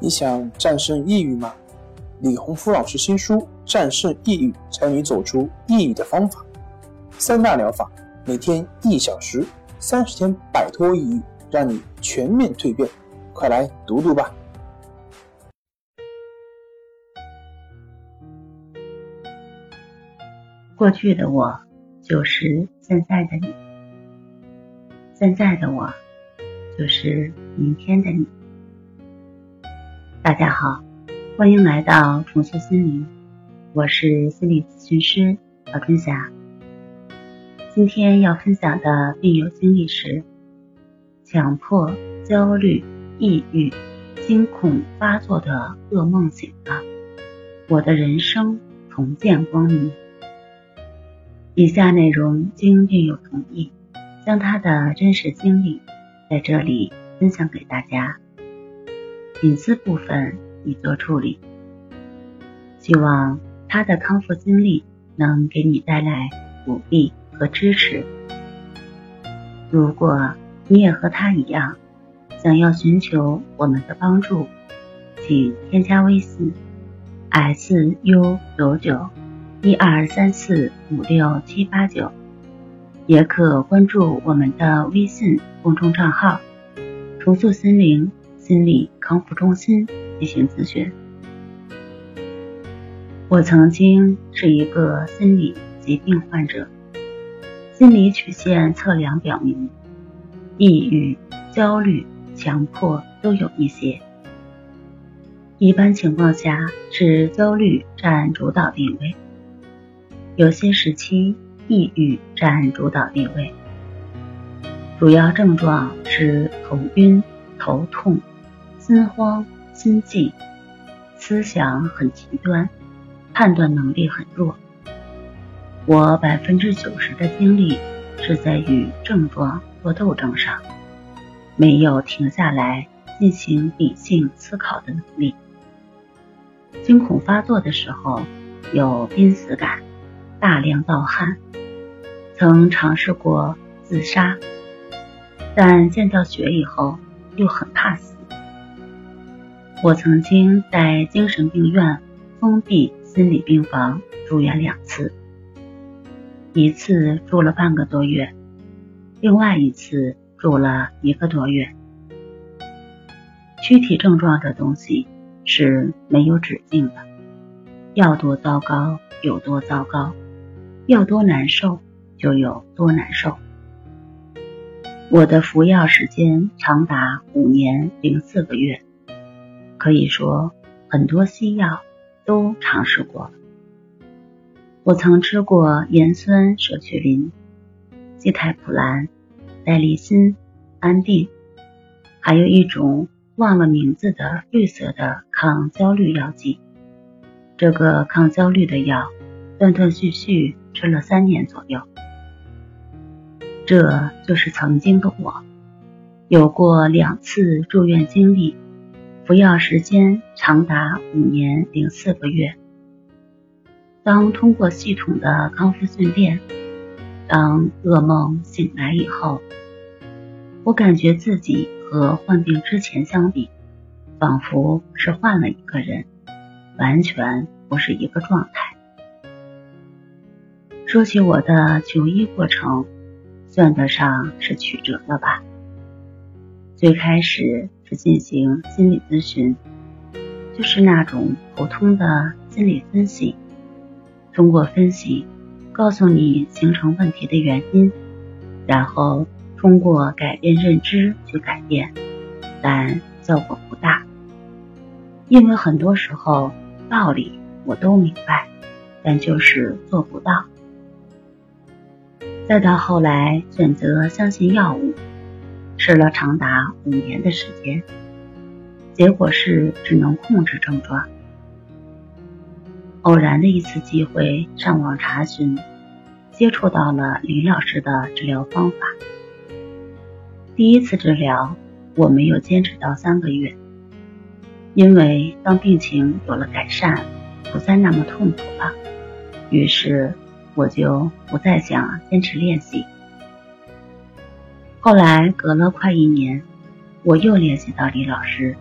你想战胜抑郁吗？李洪福老师新书《战胜抑郁，教你走出抑郁的方法》，三大疗法，每天一小时，三十天摆脱抑郁，让你全面蜕变。快来读读吧！过去的我就是现在的你，现在的我就是明天的你。大家好，欢迎来到重塑心灵，我是心理咨询师曹春霞。今天要分享的病友经历是：强迫、焦虑、抑郁、惊恐发作的噩梦醒了，我的人生重见光明。以下内容经病友同意，将他的真实经历在这里分享给大家。隐私部分已做处理，希望他的康复经历能给你带来鼓励和支持。如果你也和他一样，想要寻求我们的帮助，请添加微信 s u 九九一二三四五六七八九，也可关注我们的微信公众账号“重塑心灵”。心理康复中心进行咨询。我曾经是一个心理疾病患者，心理曲线测量表明，抑郁、焦虑、强迫都有一些。一般情况下是焦虑占主导地位，有些时期抑郁占主导地位。主要症状是头晕、头痛。心慌、心悸，思想很极端，判断能力很弱。我百分之九十的精力是在与症状做斗争上，没有停下来进行理性思考的能力。惊恐发作的时候有濒死感，大量盗汗，曾尝试过自杀，但见到血以后又很怕死。我曾经在精神病院封闭心理病房住院两次，一次住了半个多月，另外一次住了一个多月。躯体症状这东西是没有止境的，要多糟糕有多糟糕，要多难受就有多难受。我的服药时间长达五年零四个月。可以说，很多西药都尝试过了。我曾吃过盐酸舍曲林、西泰普兰、代利辛、安定，还有一种忘了名字的绿色的抗焦虑药剂。这个抗焦虑的药，断断续续吃了三年左右。这就是曾经的我，有过两次住院经历。服药时间长达五年零四个月。当通过系统的康复训练，当噩梦醒来以后，我感觉自己和患病之前相比，仿佛是换了一个人，完全不是一个状态。说起我的求医过程，算得上是曲折了吧？最开始。是进行心理咨询，就是那种普通的心理分析。通过分析，告诉你形成问题的原因，然后通过改变认知去改变，但效果不大。因为很多时候道理我都明白，但就是做不到。再到后来选择相信药物。吃了长达五年的时间，结果是只能控制症状。偶然的一次机会，上网查询，接触到了李老师的治疗方法。第一次治疗我没有坚持到三个月，因为当病情有了改善，不再那么痛苦了，于是我就不再想坚持练习。后来隔了快一年，我又联系到李老师，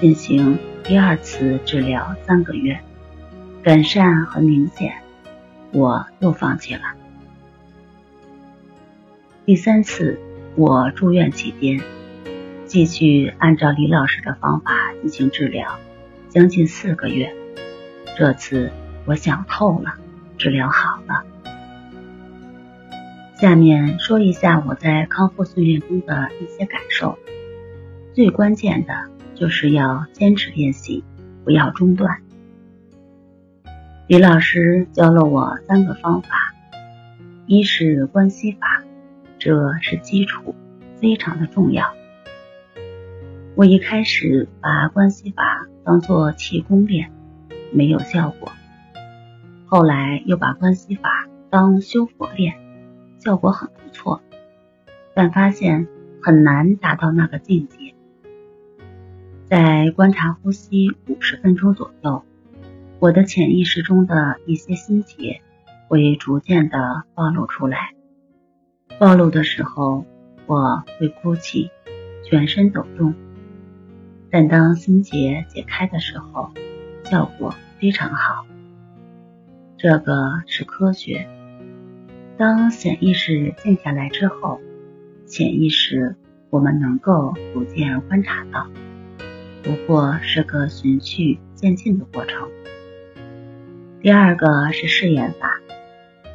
进行第二次治疗三个月，改善很明显，我又放弃了。第三次我住院期间，继续按照李老师的方法进行治疗，将近四个月。这次我想透了，治疗好了。下面说一下我在康复训练中的一些感受。最关键的就是要坚持练习，不要中断。李老师教了我三个方法，一是关系法，这是基础，非常的重要。我一开始把关系法当做气功练，没有效果。后来又把关系法当修佛练。效果很不错，但发现很难达到那个境界。在观察呼吸五十分钟左右，我的潜意识中的一些心结会逐渐的暴露出来。暴露的时候，我会哭泣，全身抖动。但当心结解开的时候，效果非常好。这个是科学。当潜意识静下来之后，潜意识我们能够逐渐观察到，不过是个循序渐进的过程。第二个是试验法，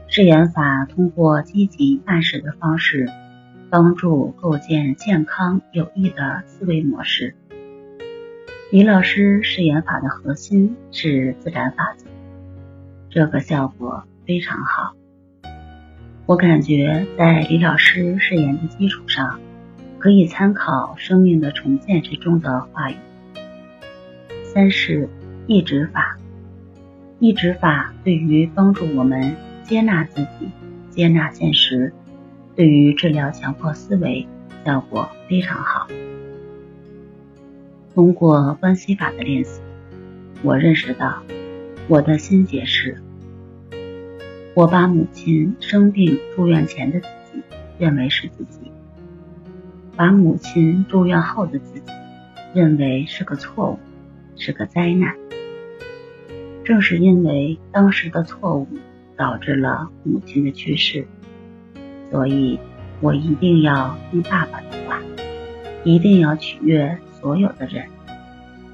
试验法通过积极暗示的方式，帮助构建健康有益的思维模式。李老师试验法的核心是自然法则，这个效果非常好。我感觉在李老师誓言的基础上，可以参考《生命的重建》之中的话语。三是抑制法，抑制法对于帮助我们接纳自己、接纳现实，对于治疗强迫思维效果非常好。通过关系法的练习，我认识到我的心结是。我把母亲生病住院前的自己认为是自己，把母亲住院后的自己认为是个错误，是个灾难。正是因为当时的错误导致了母亲的去世，所以我一定要听爸爸的话，一定要取悦所有的人，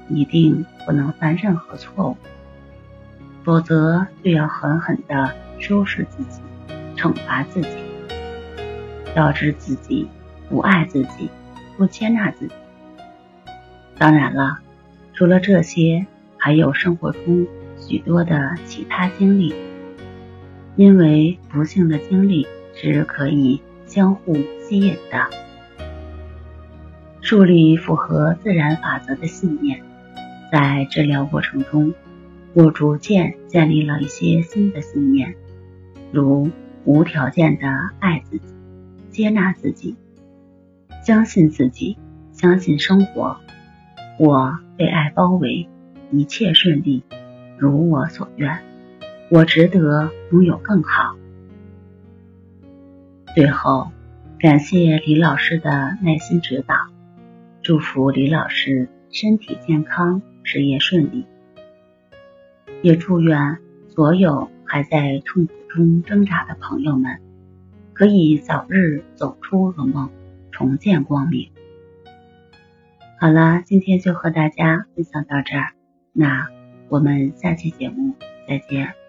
一定不能犯任何错误，否则就要狠狠的。收拾自己，惩罚自己，导致自己不爱自己，不接纳自己。当然了，除了这些，还有生活中许多的其他经历。因为不幸的经历是可以相互吸引的。树立符合自然法则的信念，在治疗过程中，我逐渐建立了一些新的信念。如无条件的爱自己，接纳自己，相信自己，相信生活。我被爱包围，一切顺利，如我所愿。我值得拥有更好。最后，感谢李老师的耐心指导，祝福李老师身体健康，事业顺利。也祝愿所有还在痛苦。中挣扎的朋友们，可以早日走出噩梦，重见光明。好了，今天就和大家分享到这儿，那我们下期节目再见。